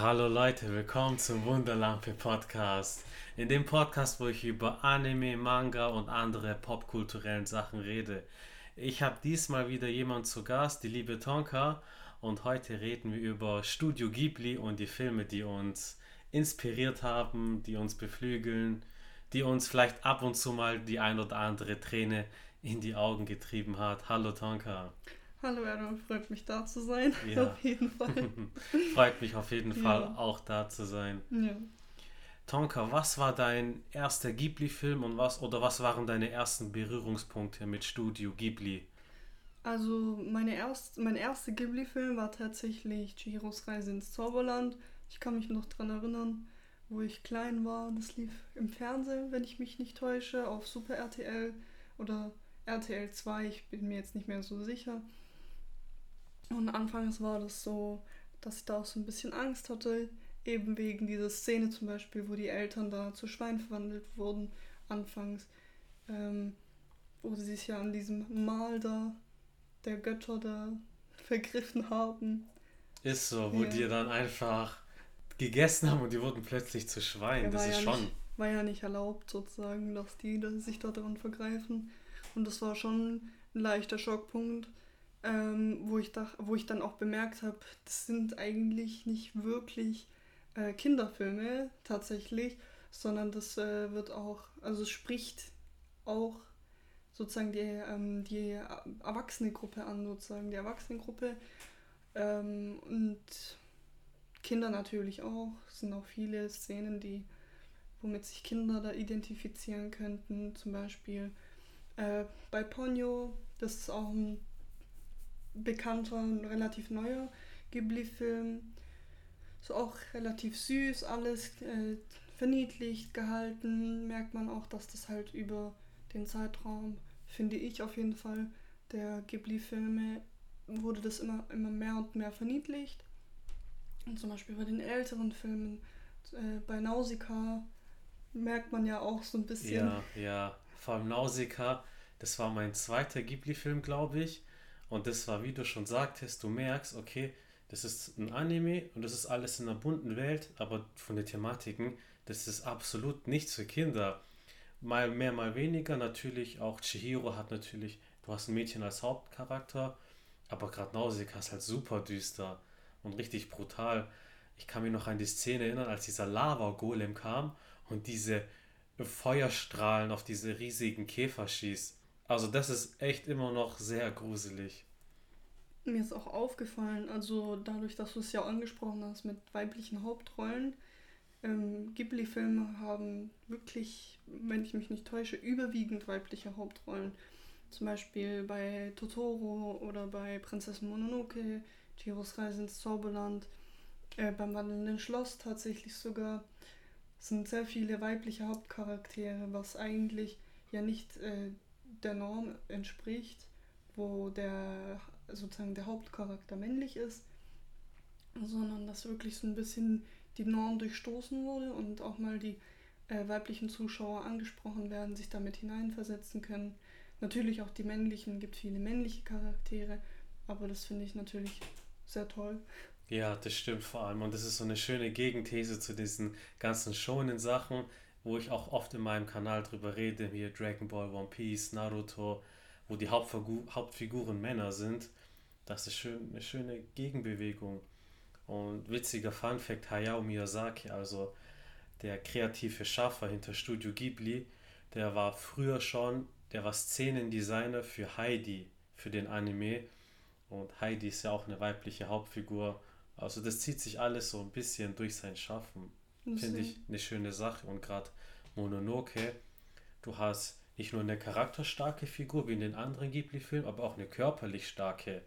Hallo Leute, willkommen zum Wunderlampe Podcast. In dem Podcast, wo ich über Anime, Manga und andere popkulturellen Sachen rede. Ich habe diesmal wieder jemand zu Gast, die liebe Tonka, und heute reden wir über Studio Ghibli und die Filme, die uns inspiriert haben, die uns beflügeln, die uns vielleicht ab und zu mal die ein oder andere Träne in die Augen getrieben hat. Hallo Tonka. Hallo Aaron, freut mich da zu sein. Ja. Auf jeden Fall. freut mich auf jeden Fall auch da zu sein. Ja. Tonka, was war dein erster Ghibli-Film und was oder was waren deine ersten Berührungspunkte mit Studio Ghibli? Also meine erst, mein erster Ghibli-Film war tatsächlich Chihiros Reise ins Zauberland. Ich kann mich noch daran erinnern, wo ich klein war. Das lief im Fernsehen, wenn ich mich nicht täusche, auf Super RTL oder RTL 2. Ich bin mir jetzt nicht mehr so sicher. Und anfangs war das so, dass ich da auch so ein bisschen Angst hatte, eben wegen dieser Szene zum Beispiel, wo die Eltern da zu Schwein verwandelt wurden, anfangs, ähm, wo sie sich ja an diesem Mal da, der Götter da, vergriffen haben. Ist so, wo ja. die dann einfach gegessen haben und die wurden plötzlich zu Schwein. Ja, das ist ja schon. Nicht, war ja nicht erlaubt, sozusagen, dass die dass sich da dran vergreifen. Und das war schon ein leichter Schockpunkt ähm, wo, ich dach, wo ich dann auch bemerkt habe, das sind eigentlich nicht wirklich äh, Kinderfilme tatsächlich, sondern das äh, wird auch, also spricht auch sozusagen die, ähm, die erwachsene Gruppe an, sozusagen die Erwachsenengruppe ähm, und Kinder natürlich auch. Es sind auch viele Szenen, die womit sich Kinder da identifizieren könnten. Zum Beispiel äh, bei Ponyo, das ist auch ein bekannter und relativ neuer Ghibli-Film. Ist auch relativ süß, alles äh, verniedlicht gehalten. Merkt man auch, dass das halt über den Zeitraum, finde ich auf jeden Fall, der Ghibli-Filme wurde das immer, immer mehr und mehr verniedlicht. Und zum Beispiel bei den älteren Filmen, äh, bei Nausicaa, merkt man ja auch so ein bisschen. Ja, ja, vor allem Nausicaa, das war mein zweiter Ghibli-Film, glaube ich. Und das war, wie du schon sagtest, du merkst, okay, das ist ein Anime und das ist alles in einer bunten Welt, aber von den Thematiken, das ist absolut nichts für Kinder. Mal mehr, mal weniger. Natürlich auch Chihiro hat natürlich, du hast ein Mädchen als Hauptcharakter, aber gerade Nausicaa ist halt super düster und richtig brutal. Ich kann mich noch an die Szene erinnern, als dieser Lava-Golem kam und diese Feuerstrahlen auf diese riesigen Käfer schießt. Also das ist echt immer noch sehr gruselig. Mir ist auch aufgefallen, also dadurch, dass du es ja angesprochen hast mit weiblichen Hauptrollen, ähm, Ghibli-Filme haben wirklich, wenn ich mich nicht täusche, überwiegend weibliche Hauptrollen. Zum Beispiel bei Totoro oder bei Prinzessin Mononoke, Chihiros Reise ins Zauberland, äh, beim Wandelnden Schloss tatsächlich sogar, sind sehr viele weibliche Hauptcharaktere, was eigentlich ja nicht äh, der Norm entspricht, wo der sozusagen der Hauptcharakter männlich ist, sondern dass wirklich so ein bisschen die Norm durchstoßen wurde und auch mal die äh, weiblichen Zuschauer angesprochen werden, sich damit hineinversetzen können. Natürlich auch die männlichen, gibt viele männliche Charaktere, aber das finde ich natürlich sehr toll. Ja, das stimmt vor allem. Und das ist so eine schöne Gegenthese zu diesen ganzen schonen Sachen, wo ich auch oft in meinem Kanal drüber rede, wie Dragon Ball, One Piece, Naruto, wo die Hauptfigur, Hauptfiguren Männer sind. Das ist schön, eine schöne Gegenbewegung. Und witziger Fun Fact, Hayao Miyazaki, also der kreative Schaffer hinter Studio Ghibli, der war früher schon, der war Szenendesigner für Heidi, für den Anime. Und Heidi ist ja auch eine weibliche Hauptfigur. Also das zieht sich alles so ein bisschen durch sein Schaffen. Finde ich eine schöne Sache. Und gerade Mononoke, du hast nicht nur eine charakterstarke Figur wie in den anderen Ghibli-Filmen, aber auch eine körperlich starke.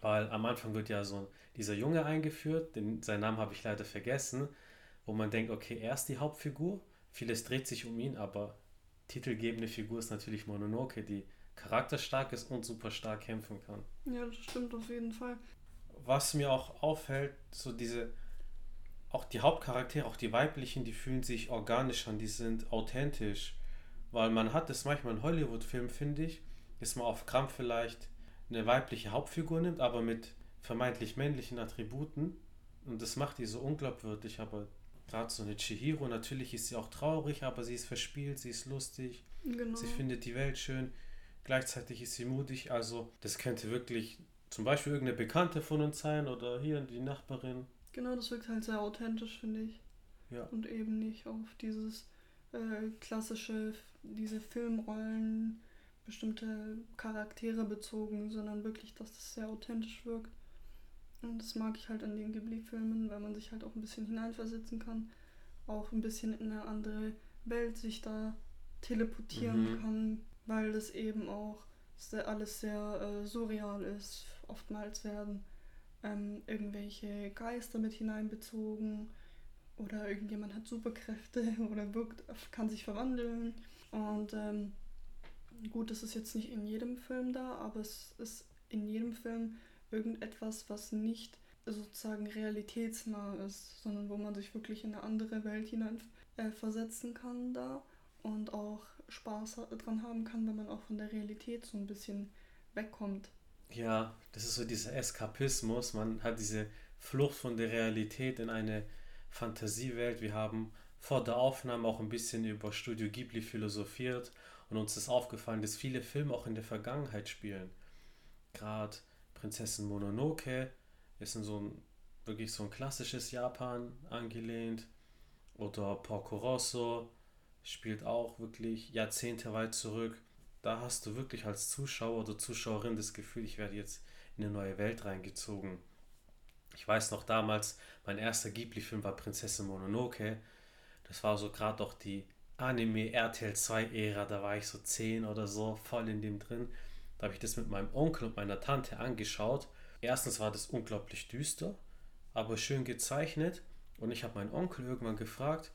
Weil am Anfang wird ja so dieser Junge eingeführt, den, seinen Namen habe ich leider vergessen, wo man denkt, okay, er ist die Hauptfigur, vieles dreht sich um ihn, aber titelgebende Figur ist natürlich Mononoke, die charakterstark ist und super stark kämpfen kann. Ja, das stimmt auf jeden Fall. Was mir auch auffällt, so diese, auch die Hauptcharaktere, auch die weiblichen, die fühlen sich organisch an, die sind authentisch. Weil man hat es manchmal in Hollywood-Filmen, finde ich, dass man auf Krampf vielleicht eine weibliche Hauptfigur nimmt, aber mit vermeintlich männlichen Attributen. Und das macht die so unglaubwürdig, aber gerade so eine Chihiro, natürlich ist sie auch traurig, aber sie ist verspielt, sie ist lustig, genau. sie findet die Welt schön, gleichzeitig ist sie mutig, also das könnte wirklich zum Beispiel irgendeine Bekannte von uns sein oder hier die Nachbarin. Genau, das wirkt halt sehr authentisch, finde ich. Ja. Und eben nicht auf dieses äh, klassische, diese Filmrollen, bestimmte Charaktere bezogen, sondern wirklich, dass das sehr authentisch wirkt. Und das mag ich halt an den Ghibli-Filmen, weil man sich halt auch ein bisschen hineinversetzen kann, auch ein bisschen in eine andere Welt sich da teleportieren mhm. kann, weil das eben auch sehr, alles sehr äh, surreal ist. Oftmals werden ähm, irgendwelche Geister mit hineinbezogen oder irgendjemand hat Superkräfte oder wirkt, kann sich verwandeln. Und ähm, gut, das ist jetzt nicht in jedem Film da, aber es ist in jedem Film irgendetwas, was nicht sozusagen realitätsnah ist, sondern wo man sich wirklich in eine andere Welt hinein äh, versetzen kann da und auch Spaß dran haben kann, wenn man auch von der Realität so ein bisschen wegkommt. Ja, das ist so dieser Eskapismus. Man hat diese Flucht von der Realität in eine Fantasiewelt. Wir haben vor der Aufnahme auch ein bisschen über Studio Ghibli philosophiert und uns ist aufgefallen, dass viele Filme auch in der Vergangenheit spielen. Gerade Prinzessin Mononoke ist in so ein wirklich so ein klassisches Japan angelehnt. Oder Porco Rosso spielt auch wirklich Jahrzehnte weit zurück. Da hast du wirklich als Zuschauer oder Zuschauerin das Gefühl, ich werde jetzt in eine neue Welt reingezogen. Ich weiß noch damals, mein erster Ghibli-Film war Prinzessin Mononoke. Das war so gerade doch die Anime RTL 2 Ära, da war ich so 10 oder so, voll in dem drin. Da habe ich das mit meinem Onkel und meiner Tante angeschaut. Erstens war das unglaublich düster, aber schön gezeichnet. Und ich habe meinen Onkel irgendwann gefragt,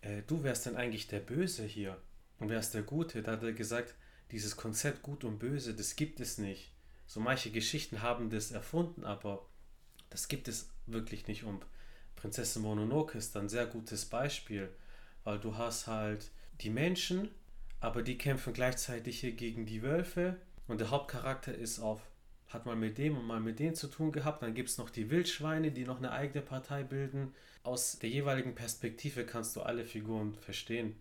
äh, du wärst denn eigentlich der Böse hier und wärst der Gute. Da hat er gesagt, dieses Konzept Gut und Böse, das gibt es nicht. So manche Geschichten haben das erfunden, aber das gibt es wirklich nicht. Und Prinzessin Mononoke ist ein sehr gutes Beispiel, weil du hast halt die Menschen, aber die kämpfen gleichzeitig hier gegen die Wölfe und der Hauptcharakter ist auf, hat mal mit dem und mal mit dem zu tun gehabt. Dann gibt es noch die Wildschweine, die noch eine eigene Partei bilden. Aus der jeweiligen Perspektive kannst du alle Figuren verstehen.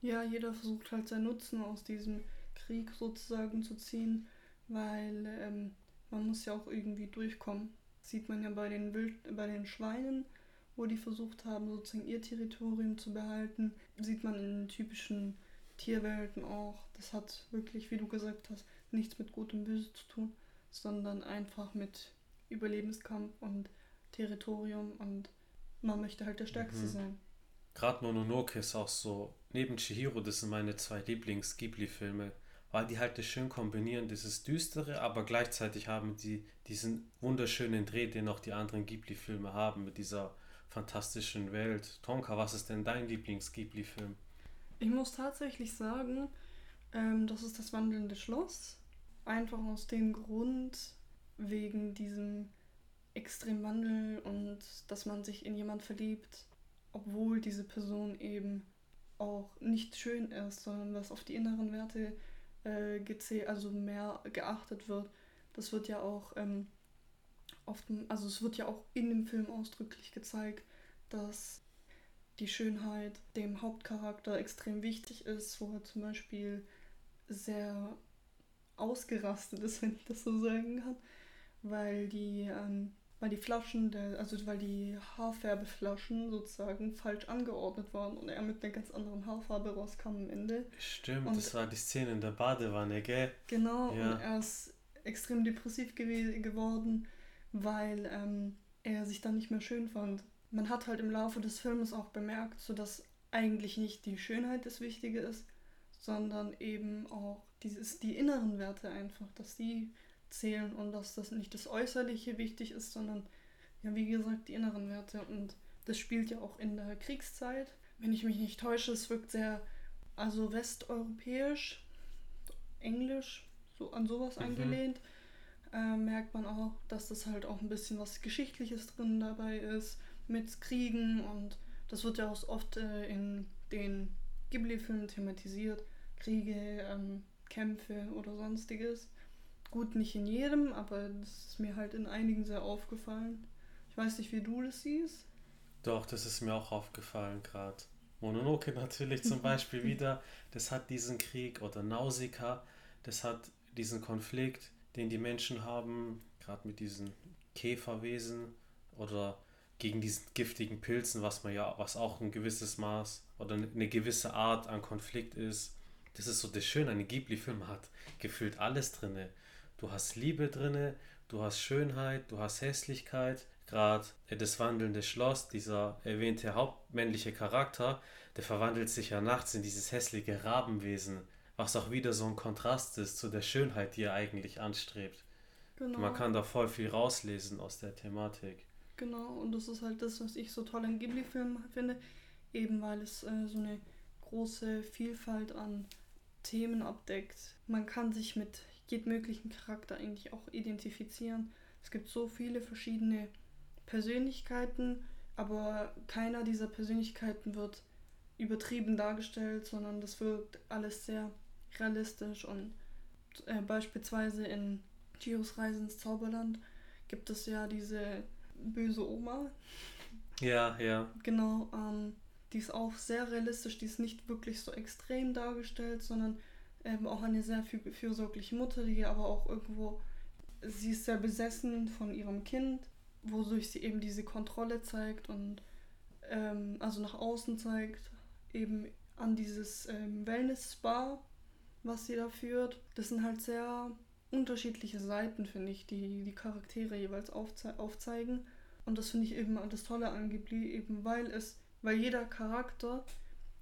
Ja, jeder versucht halt seinen Nutzen aus diesem Krieg sozusagen zu ziehen, weil ähm, man muss ja auch irgendwie durchkommen. Sieht man ja bei den, Wild bei den Schweinen, wo die versucht haben, sozusagen ihr Territorium zu behalten. Sieht man in den typischen Tierwelten auch. Das hat wirklich, wie du gesagt hast, nichts mit Gut und Böse zu tun, sondern einfach mit Überlebenskampf und Territorium und man möchte halt der Stärkste mhm. sein. Gerade Mononoke ist auch so, neben Chihiro, das sind meine zwei Lieblings-Ghibli-Filme, weil die halt das schön kombinieren, dieses Düstere, aber gleichzeitig haben die diesen wunderschönen Dreh, den auch die anderen Ghibli-Filme haben, mit dieser fantastischen Welt. Tonka, was ist denn dein Lieblings-Ghibli-Film? Ich muss tatsächlich sagen, ähm, das ist das wandelnde Schloss. Einfach aus dem Grund, wegen diesem Extremwandel und dass man sich in jemand verliebt, obwohl diese Person eben auch nicht schön ist, sondern was auf die inneren Werte äh, gezählt, also mehr geachtet wird. Das wird ja auch ähm, oft, also es wird ja auch in dem Film ausdrücklich gezeigt, dass die Schönheit dem Hauptcharakter extrem wichtig ist, wo er zum Beispiel sehr ausgerastet ist, wenn ich das so sagen kann, weil die, ähm, weil die Flaschen, der, also weil die Haarfärbeflaschen sozusagen falsch angeordnet waren und er mit einer ganz anderen Haarfarbe rauskam am Ende. Stimmt, und, das war die Szene in der Badewanne, gell? Genau, ja. und er ist extrem depressiv gew geworden, weil ähm, er sich dann nicht mehr schön fand. Man hat halt im Laufe des Films auch bemerkt, so dass eigentlich nicht die Schönheit das Wichtige ist, sondern eben auch dieses, die inneren Werte einfach, dass die zählen und dass das nicht das Äußerliche wichtig ist, sondern ja, wie gesagt, die inneren Werte. Und das spielt ja auch in der Kriegszeit. Wenn ich mich nicht täusche, es wirkt sehr, also westeuropäisch, Englisch, so an sowas mhm. angelehnt. Äh, merkt man auch, dass das halt auch ein bisschen was Geschichtliches drin dabei ist, mit Kriegen und das wird ja auch oft äh, in den Ghibli-Filmen thematisiert. Kriege, ähm, Kämpfe oder sonstiges. Gut, nicht in jedem, aber das ist mir halt in einigen sehr aufgefallen. Ich weiß nicht, wie du das siehst. Doch, das ist mir auch aufgefallen gerade. Mononoke natürlich zum Beispiel wieder, das hat diesen Krieg oder Nausicaa, das hat diesen Konflikt, den die Menschen haben, gerade mit diesen Käferwesen oder gegen diesen giftigen Pilzen, was man ja, was auch ein gewisses Maß oder eine gewisse Art an Konflikt ist. Das ist so das Schöne, ein Ghibli-Film hat gefühlt alles drinne. Du hast Liebe drinne, du hast Schönheit, du hast Hässlichkeit, gerade das wandelnde Schloss, dieser erwähnte hauptmännliche Charakter, der verwandelt sich ja nachts in dieses hässliche Rabenwesen, was auch wieder so ein Kontrast ist zu der Schönheit, die er eigentlich anstrebt. Genau. Man kann da voll viel rauslesen aus der Thematik. Genau, und das ist halt das, was ich so toll an Ghibli-Filmen finde, eben weil es äh, so eine große Vielfalt an Themen abdeckt. Man kann sich mit jedem möglichen Charakter eigentlich auch identifizieren. Es gibt so viele verschiedene Persönlichkeiten, aber keiner dieser Persönlichkeiten wird übertrieben dargestellt, sondern das wirkt alles sehr realistisch und äh, beispielsweise in Giros Reise ins Zauberland gibt es ja diese böse Oma. Ja, ja. Genau, ähm, die ist auch sehr realistisch, die ist nicht wirklich so extrem dargestellt, sondern ähm, auch eine sehr fürsorgliche Mutter, die aber auch irgendwo, sie ist sehr besessen von ihrem Kind wodurch sie eben diese Kontrolle zeigt und ähm, also nach außen zeigt, eben an dieses ähm, Wellness-Spa, was sie da führt. Das sind halt sehr unterschiedliche Seiten, finde ich, die die Charaktere jeweils aufze aufzeigen. Und das finde ich eben das Tolle an Ghibli, eben weil es, weil jeder Charakter,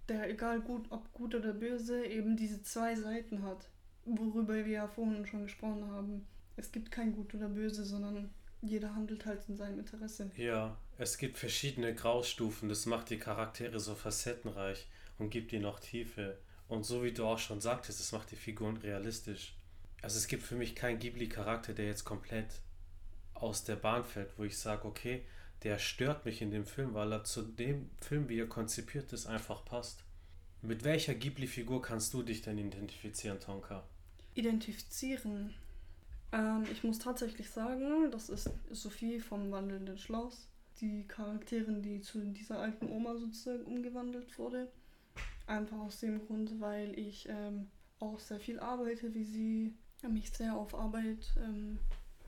der egal gut, ob gut oder böse, eben diese zwei Seiten hat, worüber wir ja vorhin schon gesprochen haben. Es gibt kein gut oder böse, sondern jeder handelt halt in seinem Interesse. Ja, es gibt verschiedene Graustufen. Das macht die Charaktere so facettenreich und gibt ihnen auch Tiefe. Und so wie du auch schon sagtest, es macht die Figuren realistisch. Also es gibt für mich keinen Ghibli-Charakter, der jetzt komplett aus der Bahn fällt, wo ich sage, okay, der stört mich in dem Film, weil er zu dem Film, wie er konzipiert ist, einfach passt. Mit welcher Ghibli-Figur kannst du dich denn identifizieren, Tonka? Identifizieren? Ähm, ich muss tatsächlich sagen, das ist Sophie vom Wandelnden Schloss. Die Charakterin, die zu dieser alten Oma sozusagen umgewandelt wurde. Einfach aus dem Grund, weil ich ähm, auch sehr viel arbeite wie sie, mich sehr auf Arbeit ähm,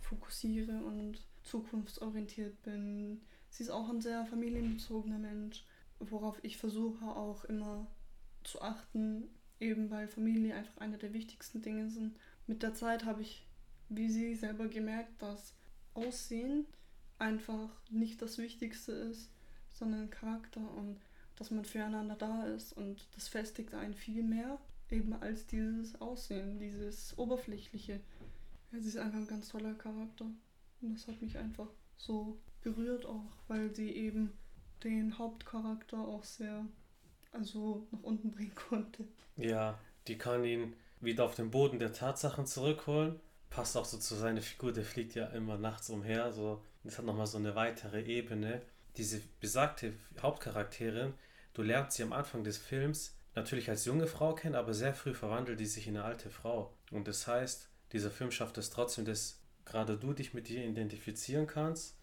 fokussiere und zukunftsorientiert bin. Sie ist auch ein sehr familienbezogener Mensch, worauf ich versuche auch immer zu achten, eben weil Familie einfach einer der wichtigsten Dinge sind. Mit der Zeit habe ich wie sie selber gemerkt, dass Aussehen einfach nicht das Wichtigste ist, sondern Charakter und dass man füreinander da ist und das festigt einen viel mehr eben als dieses Aussehen, dieses Oberflächliche. Ja, sie ist einfach ein ganz toller Charakter und das hat mich einfach so berührt auch, weil sie eben den Hauptcharakter auch sehr also nach unten bringen konnte. Ja, die kann ihn wieder auf den Boden der Tatsachen zurückholen passt auch so zu seiner Figur, der fliegt ja immer nachts umher. So. Das hat nochmal so eine weitere Ebene. Diese besagte Hauptcharakterin, du lernst sie am Anfang des Films natürlich als junge Frau kennen, aber sehr früh verwandelt die sich in eine alte Frau. Und das heißt, dieser Film schafft es trotzdem, dass gerade du dich mit ihr identifizieren kannst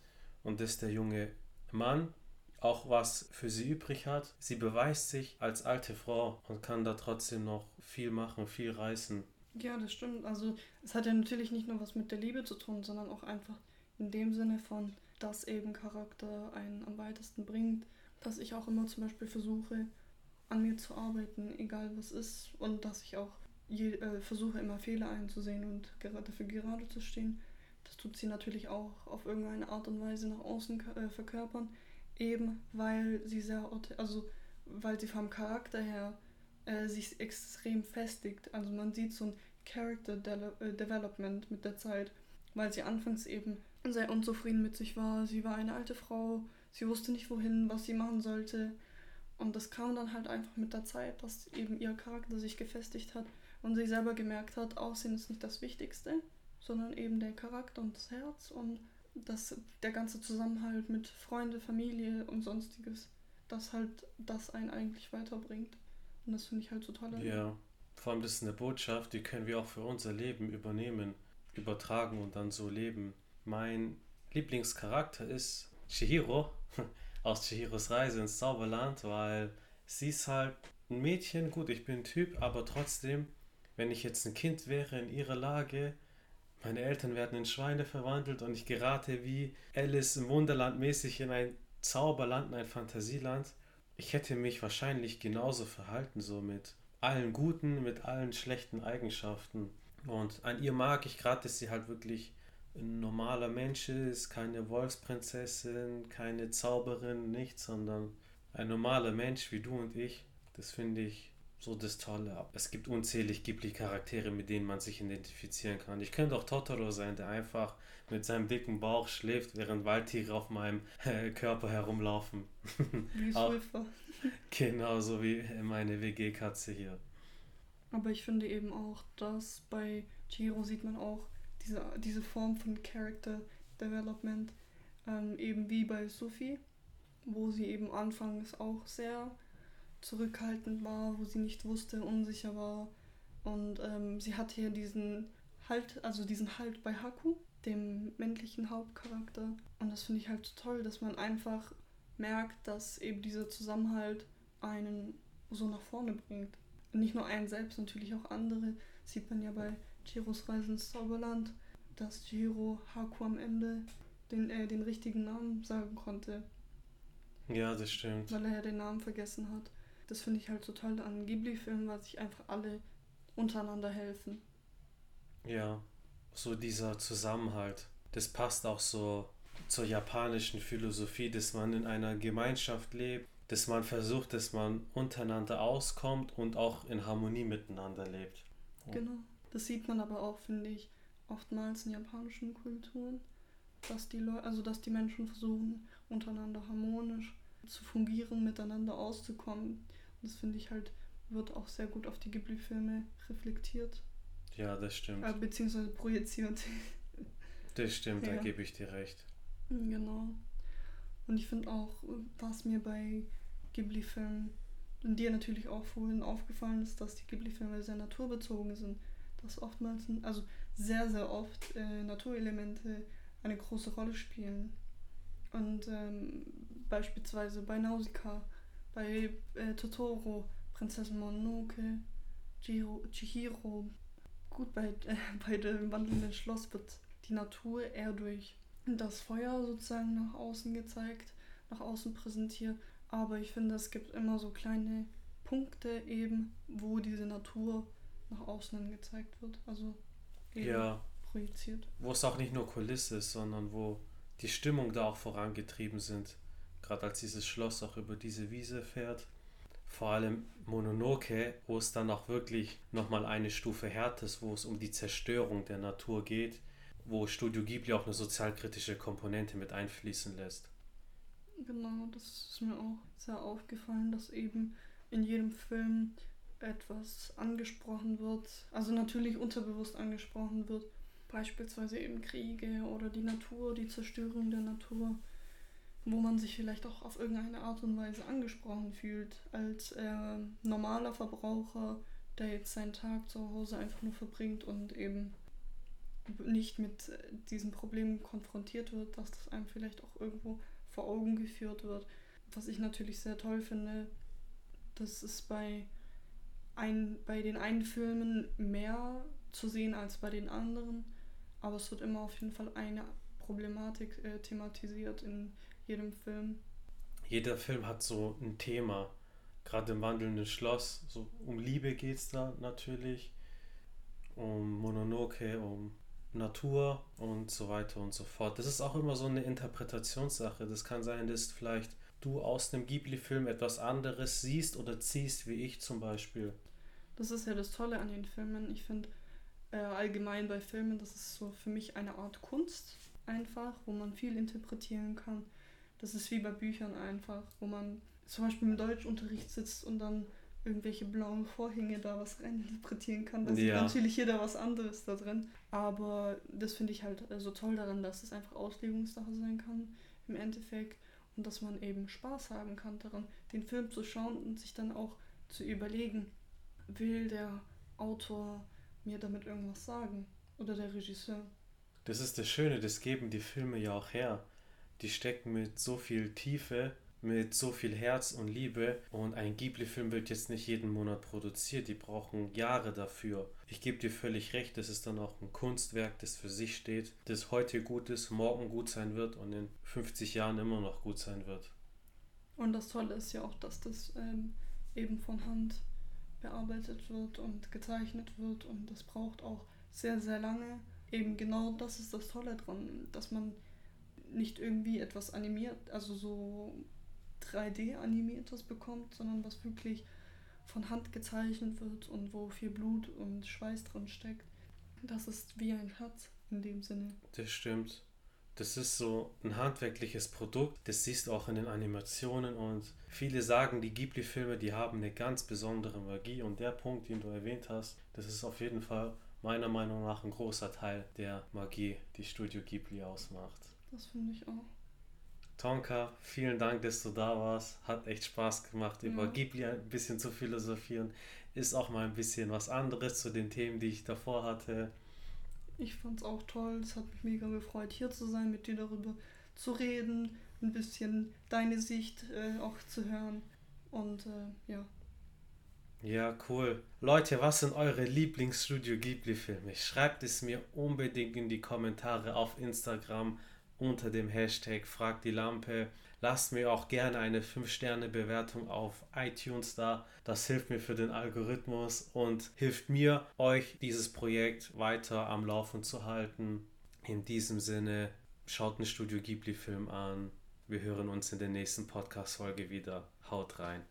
und dass der junge Mann auch was für sie übrig hat. Sie beweist sich als alte Frau und kann da trotzdem noch viel machen, viel reißen. Ja, das stimmt. Also es hat ja natürlich nicht nur was mit der Liebe zu tun, sondern auch einfach in dem Sinne von, dass eben Charakter einen am weitesten bringt, dass ich auch immer zum Beispiel versuche, an mir zu arbeiten, egal was ist, und dass ich auch je, äh, versuche, immer Fehler einzusehen und gerade dafür gerade zu stehen. Das tut sie natürlich auch auf irgendeine Art und Weise nach außen äh, verkörpern, eben weil sie sehr, also weil sie vom Charakter her äh, sich extrem festigt. Also man sieht so ein Character De äh, Development mit der Zeit, weil sie anfangs eben sehr unzufrieden mit sich war. Sie war eine alte Frau, sie wusste nicht wohin, was sie machen sollte. Und das kam dann halt einfach mit der Zeit, dass eben ihr Charakter sich gefestigt hat, und sich selber gemerkt hat, Aussehen ist nicht das Wichtigste, sondern eben der Charakter und das Herz und das, der ganze Zusammenhalt mit Freunde, Familie und sonstiges, das halt das einen eigentlich weiterbringt. Und das finde ich halt total. Ja, vor allem das ist eine Botschaft, die können wir auch für unser Leben übernehmen, übertragen und dann so leben. Mein Lieblingscharakter ist Chihiro aus Chihiros Reise ins Zauberland, weil sie ist halt ein Mädchen, gut, ich bin ein Typ, aber trotzdem, wenn ich jetzt ein Kind wäre in ihrer Lage, meine Eltern werden in Schweine verwandelt und ich gerate wie Alice im Wunderland mäßig in ein Zauberland, in ein Fantasieland. Ich hätte mich wahrscheinlich genauso verhalten, so mit allen guten, mit allen schlechten Eigenschaften. Und an ihr mag ich gerade, dass sie halt wirklich ein normaler Mensch ist, keine Wolfsprinzessin, keine Zauberin, nichts, sondern ein normaler Mensch wie du und ich. Das finde ich so das Tolle. Es gibt unzählig Ghibli-Charaktere, mit denen man sich identifizieren kann. Ich könnte auch Totoro sein, der einfach mit seinem dicken Bauch schläft, während Waldtiere auf meinem äh, Körper herumlaufen. Wie Schulfer. Genauso wie meine WG-Katze hier. Aber ich finde eben auch, dass bei Chiro sieht man auch diese, diese Form von Character Development, ähm, eben wie bei Sophie, wo sie eben anfangs auch sehr zurückhaltend war, wo sie nicht wusste, unsicher war. Und ähm, sie hat hier diesen Halt, also diesen Halt bei Haku, dem männlichen Hauptcharakter. Und das finde ich halt toll, dass man einfach merkt, dass eben dieser Zusammenhalt einen so nach vorne bringt. Und nicht nur einen selbst, natürlich auch andere. Sieht man ja bei Chiros Reise ins Zauberland, dass Chiro Haku am Ende den, äh, den richtigen Namen sagen konnte. Ja, das stimmt. Weil er ja den Namen vergessen hat. Das finde ich halt so toll an Ghibli-Filmen, weil sich einfach alle untereinander helfen. Ja, so dieser Zusammenhalt. Das passt auch so zur japanischen Philosophie, dass man in einer Gemeinschaft lebt, dass man versucht, dass man untereinander auskommt und auch in Harmonie miteinander lebt. Genau. Das sieht man aber auch, finde ich, oftmals in japanischen Kulturen, dass die Leute, also dass die Menschen versuchen, untereinander harmonisch zu fungieren, miteinander auszukommen. Das finde ich halt, wird auch sehr gut auf die Ghibli-Filme reflektiert. Ja, das stimmt. Äh, beziehungsweise projiziert. Das stimmt, ja. da gebe ich dir recht. Genau. Und ich finde auch, was mir bei Ghibli-Filmen und dir natürlich auch vorhin aufgefallen ist, dass die Ghibli-Filme sehr naturbezogen sind. Dass oftmals, also sehr, sehr oft äh, Naturelemente eine große Rolle spielen. Und ähm, beispielsweise bei Nausicaa bei äh, Totoro, Prinzessin Mononoke, Chihiro, Chihiro. Gut, bei, äh, bei dem wandelnden Schloss wird die Natur eher durch das Feuer sozusagen nach außen gezeigt, nach außen präsentiert. Aber ich finde, es gibt immer so kleine Punkte eben, wo diese Natur nach außen gezeigt wird. Also ja, projiziert. Wo es auch nicht nur Kulisse ist, sondern wo die Stimmung da auch vorangetrieben sind gerade als dieses Schloss auch über diese Wiese fährt. Vor allem Mononoke, wo es dann auch wirklich nochmal eine Stufe härter ist, wo es um die Zerstörung der Natur geht, wo Studio Ghibli auch eine sozialkritische Komponente mit einfließen lässt. Genau, das ist mir auch sehr aufgefallen, dass eben in jedem Film etwas angesprochen wird, also natürlich unterbewusst angesprochen wird, beispielsweise eben Kriege oder die Natur, die Zerstörung der Natur wo man sich vielleicht auch auf irgendeine Art und Weise angesprochen fühlt, als äh, normaler Verbraucher, der jetzt seinen Tag zu Hause einfach nur verbringt und eben nicht mit äh, diesen Problemen konfrontiert wird, dass das einem vielleicht auch irgendwo vor Augen geführt wird. Was ich natürlich sehr toll finde, das ist bei, ein, bei den einen Filmen mehr zu sehen als bei den anderen, aber es wird immer auf jeden Fall eine Problematik äh, thematisiert in jedem Film. Jeder Film hat so ein Thema. Gerade im wandelnden Schloss, so um Liebe geht es da natürlich, um Mononoke, um Natur und so weiter und so fort. Das ist auch immer so eine Interpretationssache. Das kann sein, dass vielleicht du aus einem Ghibli-Film etwas anderes siehst oder ziehst, wie ich zum Beispiel. Das ist ja das Tolle an den Filmen. Ich finde äh, allgemein bei Filmen, das ist so für mich eine Art Kunst einfach, wo man viel interpretieren kann. Das ist wie bei Büchern einfach, wo man zum Beispiel im Deutschunterricht sitzt und dann irgendwelche blauen Vorhänge da was reininterpretieren kann. Da ja. natürlich jeder was anderes da drin. Aber das finde ich halt so toll daran, dass es einfach Auslegungssache sein kann im Endeffekt und dass man eben Spaß haben kann daran, den Film zu schauen und sich dann auch zu überlegen, will der Autor mir damit irgendwas sagen oder der Regisseur. Das ist das Schöne, das geben die Filme ja auch her. Die stecken mit so viel Tiefe mit so viel Herz und Liebe. Und ein Ghibli-Film wird jetzt nicht jeden Monat produziert. Die brauchen Jahre dafür. Ich gebe dir völlig recht, das ist dann auch ein Kunstwerk, das für sich steht, das heute gut ist, morgen gut sein wird und in 50 Jahren immer noch gut sein wird. Und das Tolle ist ja auch, dass das ähm, eben von Hand bearbeitet wird und gezeichnet wird und das braucht auch sehr, sehr lange. Eben genau das ist das Tolle dran, dass man nicht irgendwie etwas animiert, also so 3D-animiertes bekommt, sondern was wirklich von Hand gezeichnet wird und wo viel Blut und Schweiß drin steckt. Das ist wie ein Schatz in dem Sinne. Das stimmt. Das ist so ein handwerkliches Produkt. Das siehst du auch in den Animationen und viele sagen, die Ghibli-Filme, die haben eine ganz besondere Magie und der Punkt, den du erwähnt hast, das ist auf jeden Fall meiner Meinung nach ein großer Teil der Magie, die Studio Ghibli ausmacht. Das finde ich auch. Tonka, vielen Dank, dass du da warst. Hat echt Spaß gemacht, über ja. Ghibli ein bisschen zu philosophieren. Ist auch mal ein bisschen was anderes zu den Themen, die ich davor hatte. Ich fand es auch toll. Es hat mich mega gefreut, hier zu sein, mit dir darüber zu reden, ein bisschen deine Sicht äh, auch zu hören. Und äh, ja. Ja, cool. Leute, was sind eure Lieblingsstudio Ghibli-Filme? Schreibt es mir unbedingt in die Kommentare auf Instagram unter dem Hashtag Frag die Lampe. Lasst mir auch gerne eine 5-Sterne-Bewertung auf iTunes da. Das hilft mir für den Algorithmus und hilft mir, euch dieses Projekt weiter am Laufen zu halten. In diesem Sinne, schaut einen Studio Ghibli-Film an. Wir hören uns in der nächsten Podcast-Folge wieder. Haut rein.